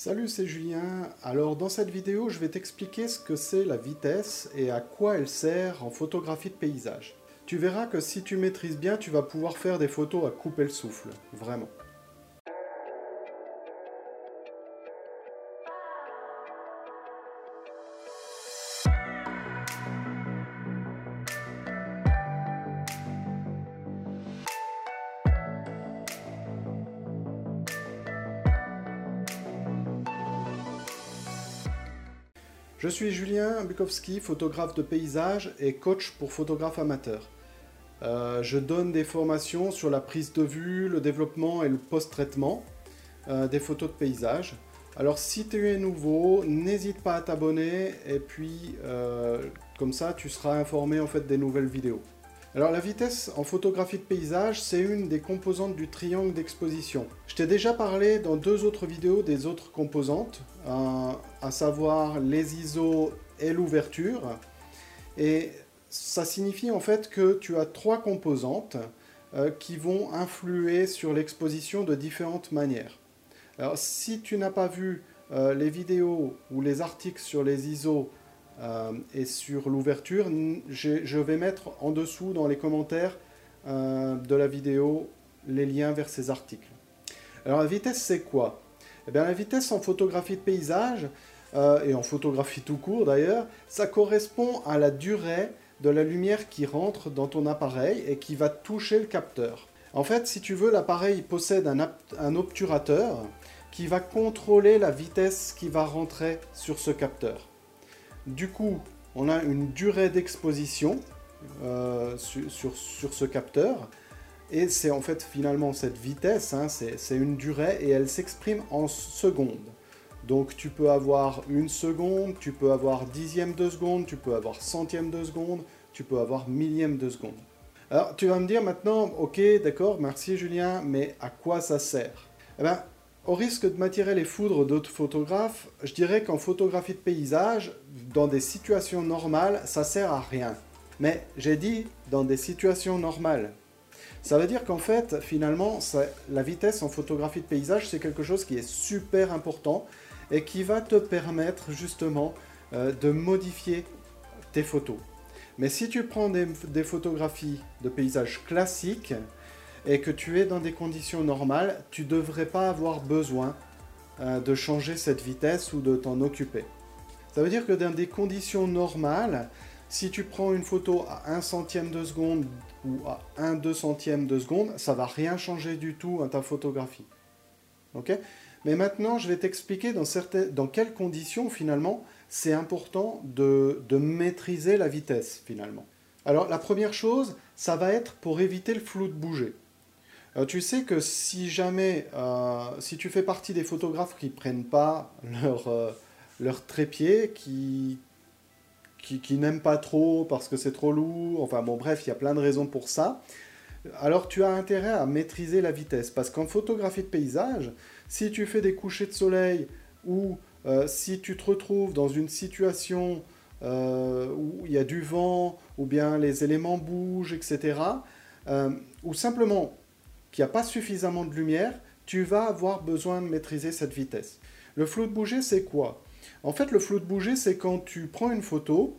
Salut, c'est Julien. Alors dans cette vidéo, je vais t'expliquer ce que c'est la vitesse et à quoi elle sert en photographie de paysage. Tu verras que si tu maîtrises bien, tu vas pouvoir faire des photos à couper le souffle, vraiment. Suis Julien Bukowski, photographe de paysage et coach pour photographes amateurs. Euh, je donne des formations sur la prise de vue, le développement et le post-traitement euh, des photos de paysage. Alors si tu es nouveau, n'hésite pas à t'abonner et puis euh, comme ça tu seras informé en fait des nouvelles vidéos. Alors la vitesse en photographie de paysage, c'est une des composantes du triangle d'exposition. Je t'ai déjà parlé dans deux autres vidéos des autres composantes, à savoir les ISO et l'ouverture. Et ça signifie en fait que tu as trois composantes euh, qui vont influer sur l'exposition de différentes manières. Alors si tu n'as pas vu euh, les vidéos ou les articles sur les ISO euh, et sur l'ouverture, je vais mettre en dessous dans les commentaires euh, de la vidéo les liens vers ces articles. Alors la vitesse c'est quoi? Eh bien la vitesse en photographie de paysage, euh, et en photographie tout court d'ailleurs, ça correspond à la durée de la lumière qui rentre dans ton appareil et qui va toucher le capteur. En fait, si tu veux, l'appareil possède un, un, obturateur qui va contrôler la vitesse qui va rentrer sur ce capteur. Du coup, on a une durée d'exposition euh, sur, ce capteur. Et c'est en fait finalement cette vitesse, hein, c'est une durée et elle s'exprime en secondes. Donc tu peux avoir une seconde, tu peux avoir dixième de seconde, tu peux avoir centième de seconde, tu peux avoir millième de seconde. Alors tu vas me dire maintenant, ok d'accord, merci Julien, mais à quoi ça sert? Eh bien au risque de m'attirer les foudres d'autres photographes, je dirais qu'en photographie de paysage, dans des situations normales, ça sert à rien. Mais j'ai dit dans des situations normales. Ça veut dire qu'en fait, finalement, la vitesse en photographie de paysage, c'est quelque chose qui est super important et qui va te permettre justement euh, de modifier tes photos. Mais si tu prends des photographies de paysage classiques, et que tu es dans des conditions normales, tu ne devrais pas avoir besoin euh, de changer cette vitesse ou de t'en occuper. Ça veut dire que dans des conditions normales, si tu prends une photo à 1 centième de seconde ou à 1 2 centième de seconde, ça va rien changer du tout à ta photographie. Ok? Mais maintenant, je vais t'expliquer dans, dans quelles conditions finalement c'est important de, de maîtriser la vitesse finalement. Alors la première chose, ça va être pour éviter le flou de bouger. Euh, tu sais que si jamais, euh, si tu fais partie des photographes qui prennent pas leur, euh, leur trépied, qui, qui, n'aiment pas trop parce que c'est trop lourd, enfin bon bref, il y a plein de raisons pour ça, alors tu as intérêt à maîtriser la vitesse. Parce qu'en photographie de paysage, si tu fais des couchers de soleil ou si tu te retrouves dans une situation où il y a du vent, ou bien les éléments bougent, etc., ou simplement pas suffisamment de lumière, tu vas avoir besoin de maîtriser cette vitesse. Le flou de bouger, c'est quoi? En fait, le flou de bouger, c'est quand tu prends une photo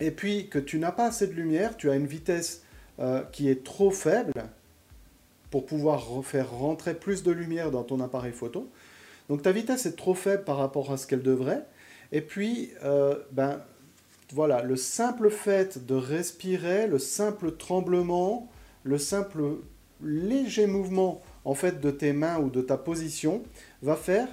et puis que tu n'as pas assez de lumière, tu as une vitesse euh, qui est trop faible pour pouvoir faire rentrer plus de lumière dans ton appareil photo. Donc ta vitesse est trop faible par rapport à ce qu'elle devrait. Et puis, euh, ben, voilà, le simple fait de respirer, le simple tremblement, le simple léger mouvement en fait de tes mains ou de ta position va faire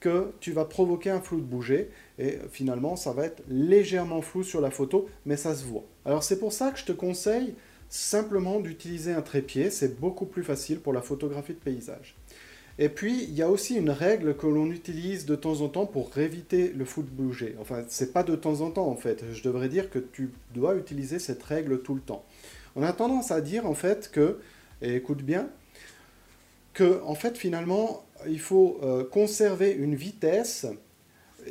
que tu vas provoquer un flou de bouger et finalement ça va être légèrement flou sur la photo mais ça se voit. Alors c'est pour ça que je te conseille simplement d'utiliser un trépied, c'est beaucoup plus facile pour la photographie de paysage. Et puis, il y a aussi une règle que l'on utilise de temps en temps pour éviter le flou de bouger. Enfin, c'est pas de temps en temps en fait. Je devrais dire que tu dois utiliser cette règle tout le temps. On a tendance à dire en fait que et écoute bien, que en fait finalement il faut euh, conserver une vitesse.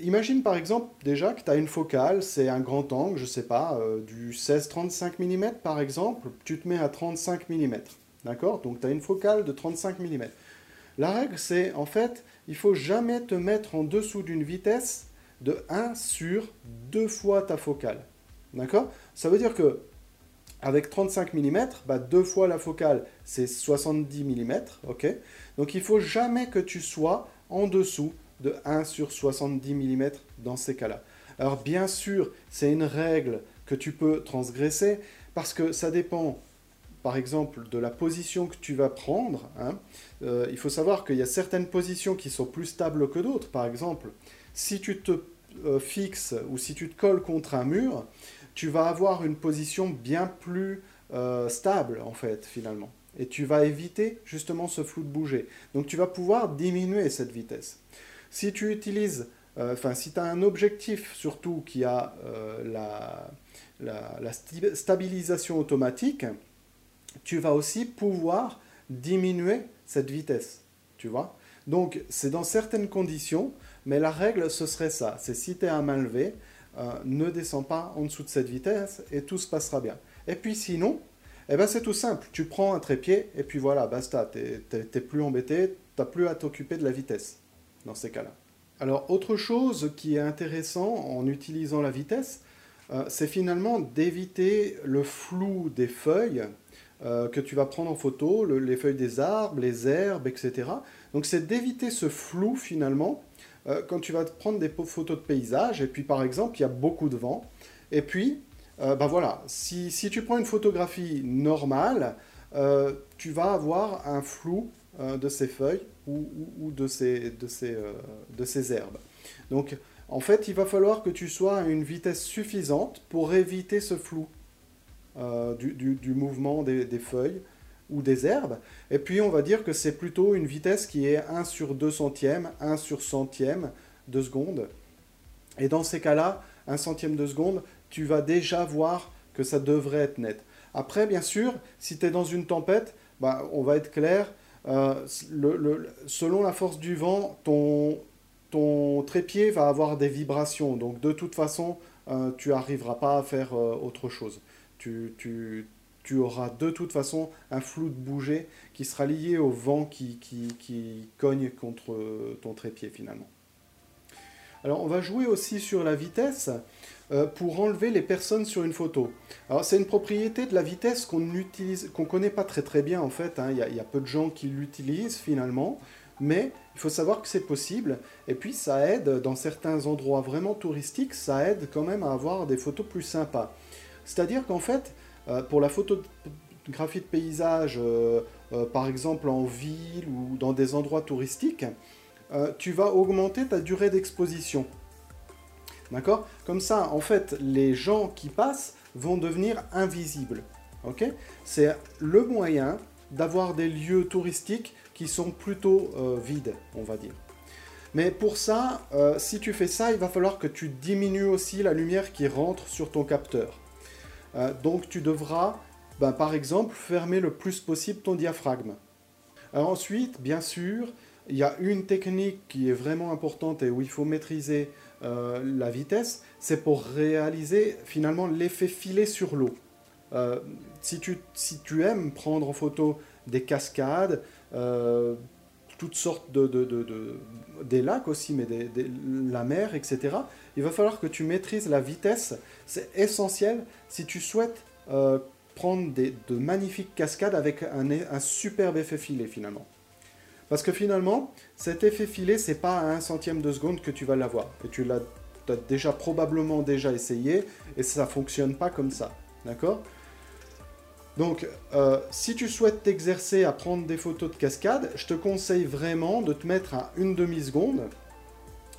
Imagine par exemple déjà que tu as une focale, c'est un grand angle, je sais pas, euh, du 16-35 mm par exemple, tu te mets à 35 mm. D'accord? Donc tu as une focale de 35 mm. La règle c'est en fait il faut jamais te mettre en dessous d'une vitesse de 1 sur 2 fois ta focale. D'accord? Ça veut dire que avec 35 mm, bah, deux fois la focale, c'est 70 mm, ok Donc il faut jamais que tu sois en dessous de 1 sur 70 mm dans ces cas-là. Alors bien sûr, c'est une règle que tu peux transgresser parce que ça dépend, par exemple, de la position que tu vas prendre. Hein. Euh, il faut savoir qu'il y a certaines positions qui sont plus stables que d'autres. Par exemple, si tu te euh, fixes ou si tu te colles contre un mur, tu vas avoir une position bien plus euh, stable, en fait, finalement. Et tu vas éviter justement ce flou de bouger. Donc tu vas pouvoir diminuer cette vitesse. Si tu utilises, euh, enfin, si tu as un objectif surtout qui a euh, la, la, stabilisation automatique, tu vas aussi pouvoir diminuer cette vitesse. Tu vois? Donc c'est dans certaines conditions, mais la règle ce serait ça. C'est si tu es à main levée, euh, ne descends pas en dessous de cette vitesse et tout se passera bien. Et puis sinon, eh ben c'est tout simple. Tu prends un trépied et puis voilà, basta. Tu n'es plus embêté, tu n'as plus à t'occuper de la vitesse dans ces cas-là. Alors autre chose qui est intéressant en utilisant la vitesse, euh, c'est finalement d'éviter le flou des feuilles euh, que tu vas prendre en photo, les feuilles des arbres, les herbes, etc. Donc c'est d'éviter ce flou finalement euh, quand tu vas prendre des photos de paysage, et puis par exemple, il y a beaucoup de vent, et puis, euh, ben voilà, si, si, tu prends une photographie normale, euh, tu vas avoir un flou de ces feuilles ou, ou, de, ces, de, ces, de ces herbes. Donc, en fait, il va falloir que tu sois à une vitesse suffisante pour éviter ce flou du, du, du, mouvement des, des feuilles ou des herbes. Et puis on va dire que c'est plutôt une vitesse qui est 1 sur 2 centièmes, 1 sur centième de seconde. Et dans ces cas-là, 1 centième de seconde, tu vas déjà voir que ça devrait être net. Après, bien sûr, si tu es dans une tempête, bah, on va être clair, euh, selon la force du vent, ton, trépied va avoir des vibrations. Donc de toute façon, euh, tu n'arriveras pas à faire euh, autre chose. Tu, tu auras de toute façon un flou de bouger qui sera lié au vent qui, cogne contre ton trépied finalement. Alors on va jouer aussi sur la vitesse euh, pour enlever les personnes sur une photo. Alors c'est une propriété de la vitesse qu'on utilise, qu'on connaît pas très très bien en fait. Hein. Il y, a peu de gens qui l'utilisent finalement, mais il faut savoir que c'est possible. Et puis ça aide dans certains endroits vraiment touristiques, ça aide quand même à avoir des photos plus sympas. C'est-à-dire qu'en fait, pour la photographie de paysage, euh, euh, par exemple en ville ou dans des endroits touristiques, tu vas augmenter ta durée d'exposition. D'accord? Comme ça, en fait, les gens qui passent vont devenir invisibles. Ok? C'est le moyen d'avoir des lieux touristiques qui sont plutôt vides, on va dire. Mais pour ça, si tu fais ça, il va falloir que tu diminues aussi la lumière qui rentre sur ton capteur. Euh, donc tu devras, ben, par exemple, fermer le plus possible ton diaphragme. ensuite, bien sûr, il y a une technique qui est vraiment importante et où il faut maîtriser euh, la vitesse, c'est pour réaliser finalement l'effet filet sur l'eau. Euh, si, tu, si tu aimes prendre en photo des cascades, toutes sortes de, des lacs aussi, mais la mer, etc. Il va falloir que tu maîtrises la vitesse. C'est essentiel si tu souhaites euh, prendre des, de magnifiques cascades avec un, un, superbe effet filet finalement. Parce que finalement, cet effet filet, c'est pas à un centième de seconde que tu vas l'avoir. Et tu l'as déjà probablement déjà essayé et ça fonctionne pas comme ça. D'accord? Donc, euh, si tu souhaites t'exercer à prendre des photos de cascade, je te conseille vraiment de te mettre à une demi-seconde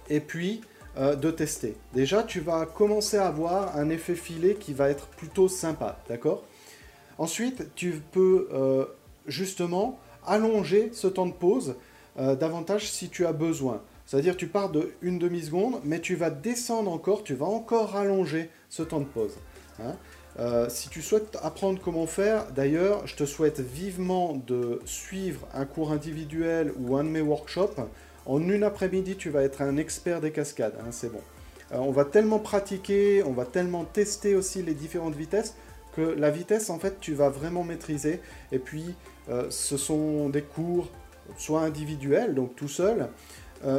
et puis euh, de tester. Déjà, tu vas commencer à avoir un effet filet qui va être plutôt sympa, d'accord? Ensuite, tu peux euh, justement allonger ce temps de pause davantage si tu as besoin. C'est-à-dire tu pars de une demi-seconde, mais tu vas descendre encore, tu vas encore allonger ce temps de pause. Hein euh, si tu souhaites apprendre comment faire, d'ailleurs, je te souhaite vivement de suivre un cours individuel ou un de mes workshops. En une après-midi, tu vas être un expert des cascades, hein, c'est bon. Euh, on va tellement pratiquer, on va tellement tester aussi les différentes vitesses que la vitesse, en fait, tu vas vraiment maîtriser. Et puis, euh, ce sont des cours soit individuels, donc tout seul,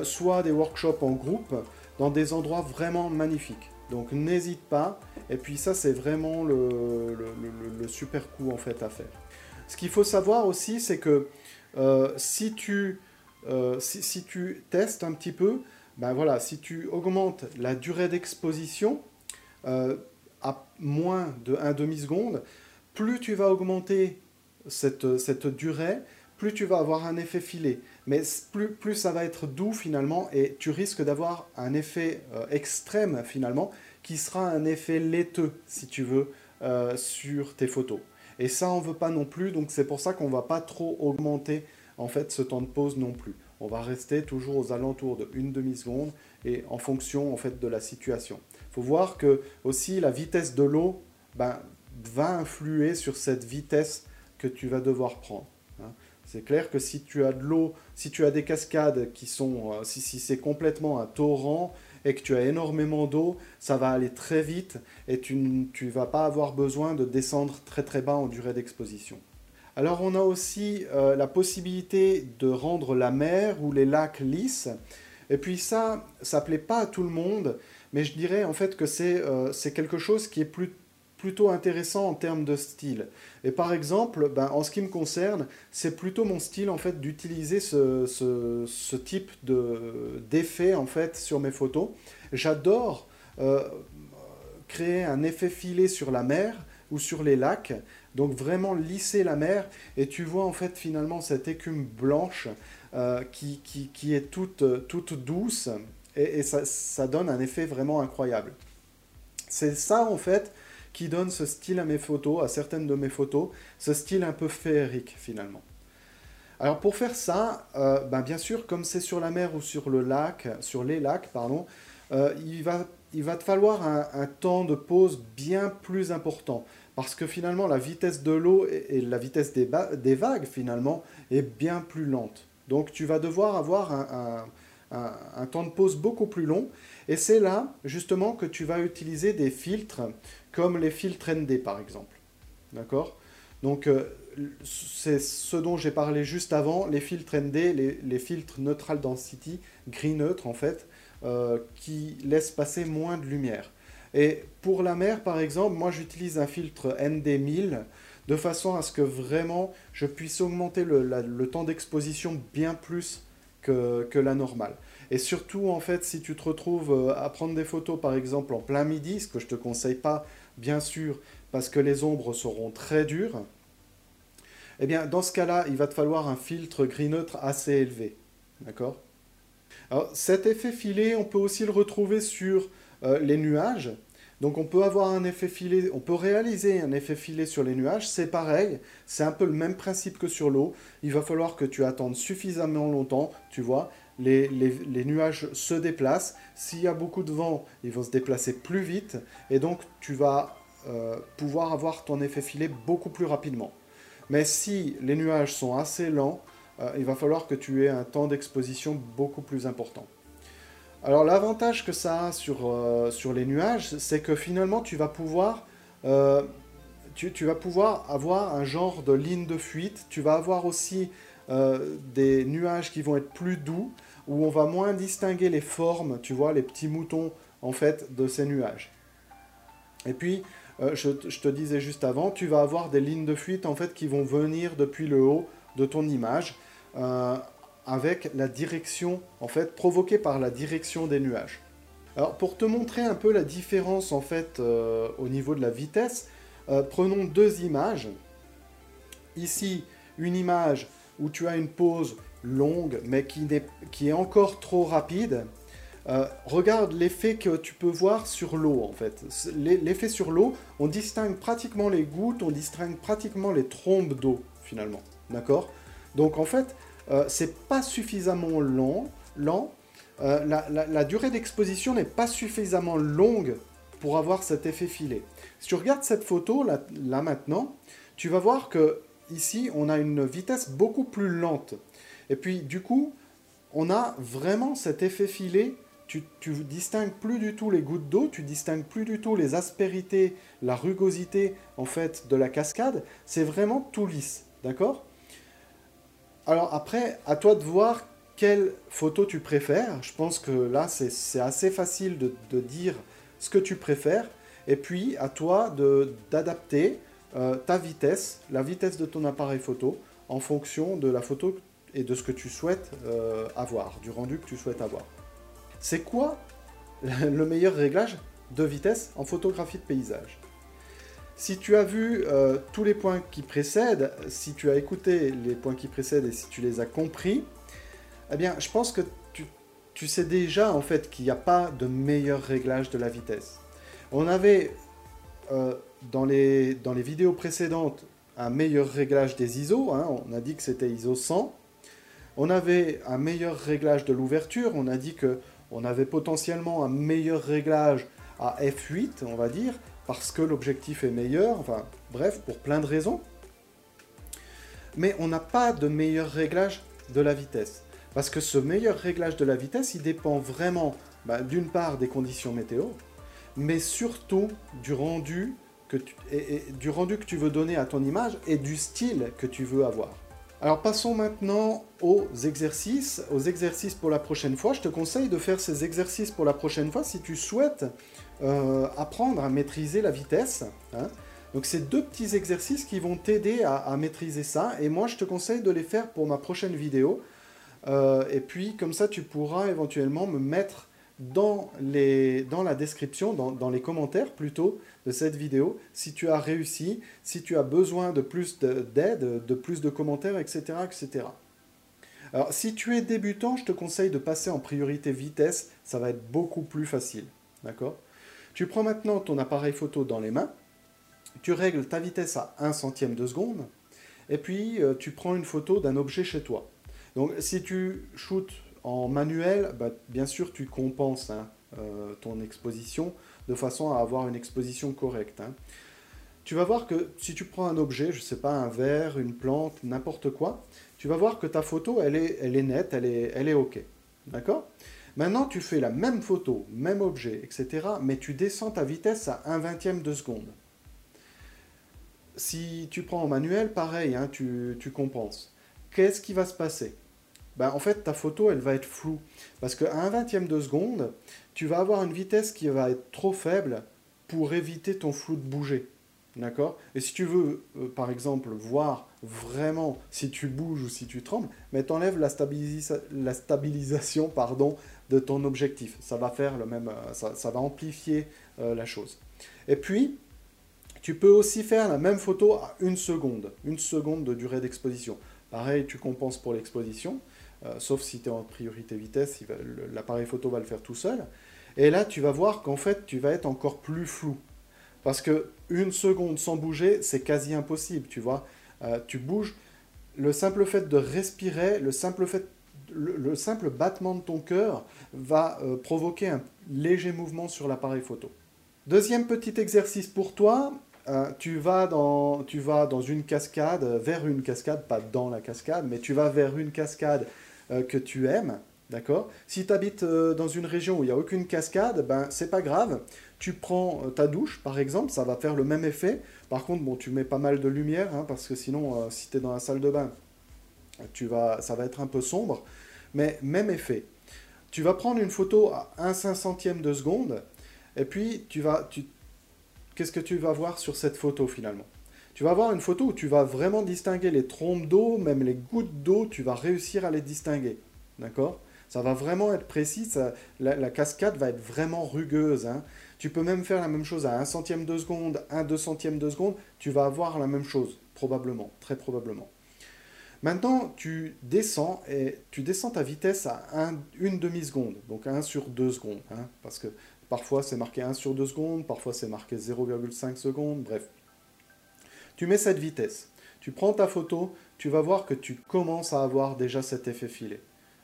soit des workshops en groupe dans des endroits vraiment magnifiques. Donc n'hésite pas. Et puis ça, c'est vraiment le, super coup en fait à faire. Ce qu'il faut savoir aussi, c'est que euh, si, tu, euh, si, tu testes un petit peu, ben voilà, si tu augmentes la durée d'exposition à moins de 1 demi-seconde, plus tu vas augmenter cette durée, plus tu vas avoir un effet filet. Mais plus, ça va être doux finalement, et tu risques d'avoir un effet euh, extrême finalement, qui sera un effet laiteux, si tu veux, euh, sur tes photos. Et ça, on veut pas non plus, donc c'est pour ça qu'on va pas trop augmenter en fait ce temps de pause non plus. On va rester toujours aux alentours de une demi-seconde et en fonction en fait de la situation. Il faut voir que aussi la vitesse de l'eau ben, va influer sur cette vitesse que tu vas devoir prendre. C'est clair que si tu as de l'eau, si tu as des cascades qui sont, euh, si, c'est complètement un torrent et que tu as énormément d'eau, ça va aller très vite et tu ne vas pas avoir besoin de descendre très très bas en durée d'exposition. Alors on a aussi euh, la possibilité de rendre la mer ou les lacs lisses. Et puis ça, ça plaît pas à tout le monde, mais je dirais en fait que c'est euh, quelque chose qui est plus plutôt intéressant en termes de style. Et par exemple, ben, en ce qui me concerne, c'est plutôt mon style en fait d'utiliser ce, ce, type d'effet en fait sur mes photos. J'adore euh, créer un effet filé sur la mer ou sur les lacs, donc vraiment lisser la mer et tu vois en fait finalement cette écume blanche euh, qui, qui, qui, est toute, toute douce et, et ça, ça donne un effet vraiment incroyable. C'est ça en fait donne ce style à mes photos, à certaines de mes photos, ce style un peu féerique finalement. Alors pour faire ça, euh, ben bien sûr, comme c'est sur la mer ou sur le lac, sur les lacs, pardon, euh, il, va, il va te falloir un, temps de pause bien plus important. Parce que finalement, la vitesse de l'eau et, la vitesse des, vagues, finalement, est bien plus lente. Donc tu vas devoir avoir un temps de pause beaucoup plus long. Et c'est là, justement, que tu vas utiliser des filtres comme les filtres ND par exemple. D'accord? Donc euh, c'est ce dont j'ai parlé juste avant, les filtres ND, les, filtres neutral density, gris neutre en fait, euh, qui laissent passer moins de lumière. Et pour la mer par exemple, moi j'utilise un filtre ND1000 de façon à ce que vraiment je puisse augmenter le, temps d'exposition bien plus que, que la normale. Et surtout, en fait, si tu te retrouves euh, à prendre des photos, par exemple, en plein midi, ce que je ne te conseille pas, bien sûr, parce que les ombres seront très dures, eh bien, dans ce cas-là, il va te falloir un filtre gris neutre assez élevé. D'accord? Alors, cet effet filé, on peut aussi le retrouver sur euh, les nuages. Donc on peut avoir un effet filé, on peut réaliser un effet filé sur les nuages, c'est pareil, c'est un peu le même principe que sur l'eau. Il va falloir que tu attendes suffisamment longtemps, tu vois, les, nuages se déplacent. S'il y a beaucoup de vent, ils vont se déplacer plus vite. Et donc, tu vas euh, pouvoir avoir ton effet filet beaucoup plus rapidement. Mais si les nuages sont assez lents, euh, il va falloir que tu aies un temps d'exposition beaucoup plus important. Alors l'avantage que ça a sur, euh, les nuages, c'est que finalement tu, vas pouvoir avoir un genre de ligne de fuite. Tu vas avoir aussi des nuages qui vont être plus doux où on va moins distinguer les formes, tu vois, les petits moutons, en fait, de ces nuages. Et puis, euh, je, te disais juste avant, tu vas avoir des lignes de fuite, en fait, qui vont venir depuis le haut de ton image, euh, avec la direction, en fait, provoquée par la direction des nuages. Alors, pour te montrer un peu la différence, en fait, euh, au niveau de la vitesse, prenons deux images. Ici, une image où tu as une pause longue, mais qui, est, encore trop rapide, euh, regarde l'effet que tu peux voir sur l'eau en fait. L'effet sur l'eau, on distingue pratiquement les gouttes, on distingue pratiquement les trombes d'eau finalement. D'accord? Donc en fait, euh, c'est pas suffisamment lent. Euh, la, durée d'exposition n'est pas suffisamment longue pour avoir cet effet filé. Si tu regardes cette photo là, là maintenant, tu vas voir que ici on a une vitesse beaucoup plus lente. Et puis, du coup, on a vraiment cet effet filé. Tu, tu distingues plus du tout les gouttes d'eau, tu distingues plus du tout les aspérités, la rugosité en fait de la cascade. C'est vraiment tout lisse, d'accord? Alors après, à toi de voir quelle photo tu préfères. Je pense que là, c'est assez facile de, dire ce que tu préfères. Et puis, à toi d'adapter euh, ta vitesse, la vitesse de ton appareil photo, en fonction de la photo et de ce que tu souhaites euh, avoir, du rendu que tu souhaites avoir. C'est quoi le meilleur réglage de vitesse en photographie de paysage? Si tu as vu euh, tous les points qui précèdent, si tu as écouté les points qui précèdent et si tu les as compris, eh bien, je pense que tu, sais déjà en fait qu'il n'y a pas de meilleur réglage de la vitesse. On avait euh, dans, les, vidéos précédentes un meilleur réglage des ISO, hein, on a dit que c'était ISO 100. On avait un meilleur réglage de l'ouverture, on a dit que on avait potentiellement un meilleur réglage à f8, on va dire, parce que l'objectif est meilleur, enfin bref, pour plein de raisons. Mais on n'a pas de meilleur réglage de la vitesse. Parce que ce meilleur réglage de la vitesse, il dépend vraiment bah, d'une part des conditions météo, mais surtout du rendu, du rendu que tu veux donner à ton image et du style que tu veux avoir. Alors passons maintenant aux exercices. Aux exercices pour la prochaine fois. Je te conseille de faire ces exercices pour la prochaine fois si tu souhaites euh, apprendre à maîtriser la vitesse. Hein. Donc c'est deux petits exercices qui vont t'aider à, maîtriser ça. Et moi, je te conseille de les faire pour ma prochaine vidéo. Euh, et puis, comme ça, tu pourras éventuellement me mettre dans, les, dans la description, dans, dans, les commentaires plutôt, de cette vidéo, si tu as réussi, si tu as besoin de plus d'aide, de, plus de commentaires, etc., etc. Alors, si tu es débutant, je te conseille de passer en priorité vitesse. Ça va être beaucoup plus facile. D'accord? Tu prends maintenant ton appareil photo dans les mains, tu règles ta vitesse à 1 centième de seconde, et puis euh, tu prends une photo d'un objet chez toi. Donc si tu shootes en manuel, bah, bien sûr tu compenses hein, euh, ton exposition de façon à avoir une exposition correcte. Hein. Tu vas voir que si tu prends un objet, je ne sais pas, un verre, une plante, n'importe quoi, tu vas voir que ta photo, elle est, elle est nette, elle est, OK. D'accord? Maintenant, tu fais la même photo, même objet, etc., mais tu descends ta vitesse à 1 vingtième de seconde. Si tu prends en manuel, pareil, hein, tu, compenses. Qu'est-ce qui va se passer? Ben, En fait, ta photo, elle va être floue. Parce qu'à 1 vingtième de seconde, tu vas avoir une vitesse qui va être trop faible pour éviter ton flou de bouger. D'accord? Et si tu veux, euh, par exemple, voir vraiment si tu bouges ou si tu trembles, mais t'enlèves la, la stabilisation pardon, de ton objectif. Ça va faire le même, euh, ça, va amplifier euh, la chose. Et puis, tu peux aussi faire la même photo à une seconde, une seconde de durée d'exposition. Pareil, tu compenses pour l'exposition, sauf si tu es en priorité vitesse, l'appareil photo va le faire tout seul. Et là, tu vas voir qu'en fait, tu vas être encore plus flou. Parce que une seconde sans bouger, c'est quasi impossible, tu vois. tu bouges, le simple fait de respirer, le simple fait le, simple battement de ton cœur va euh, provoquer un léger mouvement sur l'appareil photo. Deuxième petit exercice pour toi, euh, tu, vas dans, tu vas dans une cascade, vers une cascade, pas dans la cascade, mais tu vas vers une cascade euh, que tu aimes, d'accord Si tu habites dans une région où il n'y a aucune cascade, ben c'est pas grave. Tu prends ta douche, par exemple, ça va faire le même effet. Par contre, bon, tu mets pas mal de lumière, hein, parce que sinon, si tu es dans la salle de bain, ça va être un peu sombre. Mais même effet. Tu vas prendre une photo à 1 cinquantième de seconde, et puis tu vas, tu, qu'est-ce que tu vas voir sur cette photo finalement? Tu vas voir une photo où tu vas vraiment distinguer les trompes d'eau, même les gouttes d'eau, tu vas réussir à les distinguer. D'accord? Ça va vraiment être précis, la, cascade va être vraiment rugueuse. Hein. Tu peux même faire la même chose à 1 centième de seconde, 1 deux centième de seconde, tu vas avoir la même chose, probablement, très probablement. Maintenant, tu descends et tu descends ta vitesse à une demi-seconde, donc 1 sur 2 secondes, hein, parce que parfois c'est marqué 1 sur 2 secondes, parfois c'est marqué 0,5 secondes, bref. Tu mets cette vitesse, tu prends ta photo, tu vas voir que tu commences à avoir déjà cet effet filet.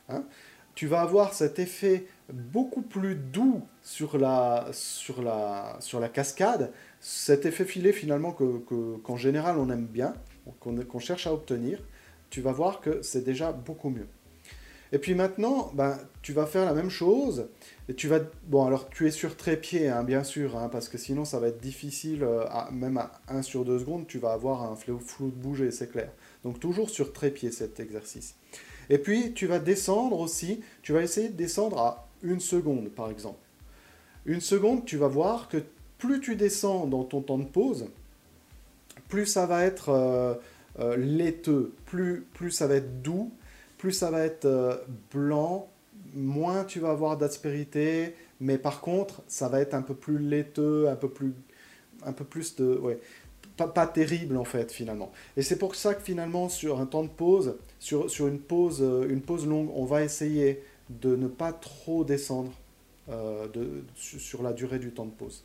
Hein. Tu vas avoir cet effet beaucoup plus doux sur la, sur la, sur la cascade, cet effet filet finalement qu'en que, général on aime bien, qu'on cherche à obtenir tu vas voir que c'est déjà beaucoup mieux. Et puis maintenant, ben, tu vas faire la même chose. Et tu vas... Bon, alors tu es sur trépied, hein, bien sûr, hein, parce que sinon ça va être difficile, euh, même à 1 sur 2 secondes, tu vas avoir un flou, de bouger, c'est clair. Donc toujours sur trépied cet exercice. Et puis, tu vas descendre aussi, tu vas essayer de descendre à une seconde, par exemple. Une seconde, tu vas voir que plus tu descends dans ton temps de pause, plus ça va être euh, euh, laiteux, plus, plus ça va être doux, plus ça va être euh, blanc, moins tu vas avoir d'aspérité, mais par contre, ça va être un peu plus laiteux, un peu plus, un peu plus de... Ouais, pas, terrible en fait finalement. Et c'est pour ça que finalement sur un temps de pause, sur, sur une, pause, une pause longue, on va essayer de ne pas trop descendre de, sur la durée du temps de pause.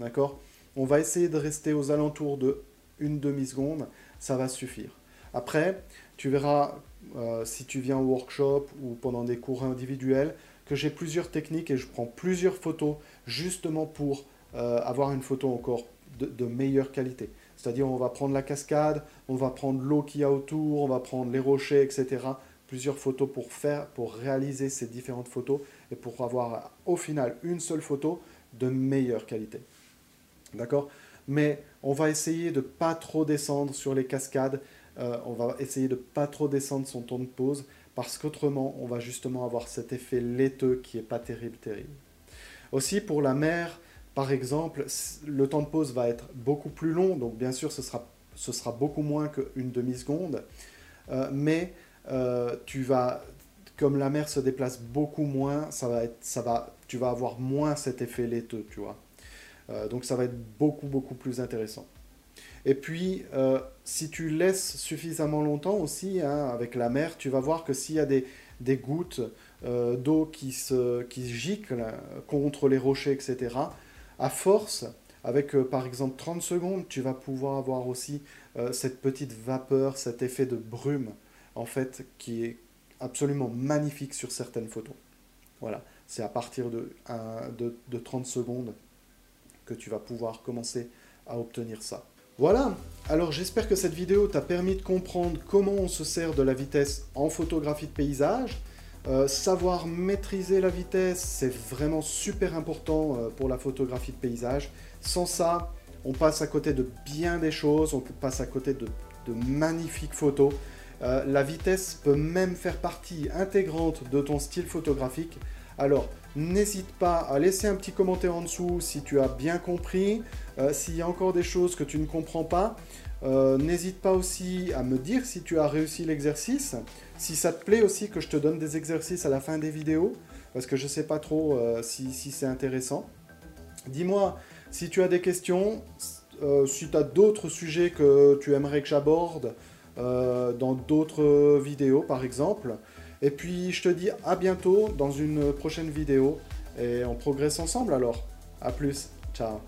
D'accord? On va essayer de rester aux alentours de une demi-seconde, ça va suffire. Après, tu verras, euh, si tu viens au workshop ou pendant des cours individuels, que j'ai plusieurs techniques et je prends plusieurs photos justement pour euh, avoir une photo encore de, meilleure qualité. C'est-à-dire, on va prendre la cascade, on va prendre l'eau qu'il y a autour, on va prendre les rochers, etc. Plusieurs photos pour faire, pour réaliser ces différentes photos et pour avoir au final une seule photo de meilleure qualité. D'accord? Mais on va essayer de pas trop descendre sur les cascades. Euh, on va essayer de pas trop descendre son temps de pause parce qu'autrement, on va justement avoir cet effet laiteux qui est pas terrible, terrible. Aussi, pour la mer, par exemple, le temps de pause va être beaucoup plus long, donc bien sûr, ce sera, ce sera beaucoup moins qu'une demi-seconde, euh, mais euh, tu vas, comme la mer se déplace beaucoup moins, ça va être, ça va, tu vas avoir moins cet effet laiteux, tu vois. Donc ça va être beaucoup, beaucoup plus intéressant. Et puis, euh, si tu laisses suffisamment longtemps aussi, hein, avec la mer, tu vas voir que s'il y a des, des gouttes euh, d'eau qui, se, qui giclent contre les rochers, etc., à force, avec par exemple 30 secondes, tu vas pouvoir avoir aussi cette petite vapeur, cet effet de brume, en fait, qui est absolument magnifique sur certaines photos. Voilà, c'est à partir de, de, de 30 secondes que tu vas pouvoir commencer à obtenir ça. Voilà, alors j'espère que cette vidéo t'a permis de comprendre comment on se sert de la vitesse en photographie de paysage. Euh, savoir maîtriser la vitesse, c'est vraiment super important euh, pour la photographie de paysage. Sans ça, on passe à côté de bien des choses, on passe à côté de, magnifiques photos. Euh, la vitesse peut même faire partie intégrante de ton style photographique. Alors, n'hésite pas à laisser un petit commentaire en dessous si tu as bien compris. Euh, s'il y a encore des choses que tu ne comprends pas, euh, n'hésite pas aussi à me dire si tu as réussi l'exercice. Si ça te plaît aussi que je te donne des exercices à la fin des vidéos, parce que je ne sais pas trop euh, si, si c'est intéressant. Dis-moi si tu as des questions, si tu as d'autres sujets que tu aimerais que j'aborde dans d'autres vidéos par exemple. Et puis je te dis à bientôt dans une prochaine vidéo. Et on progresse ensemble alors. A plus, ciao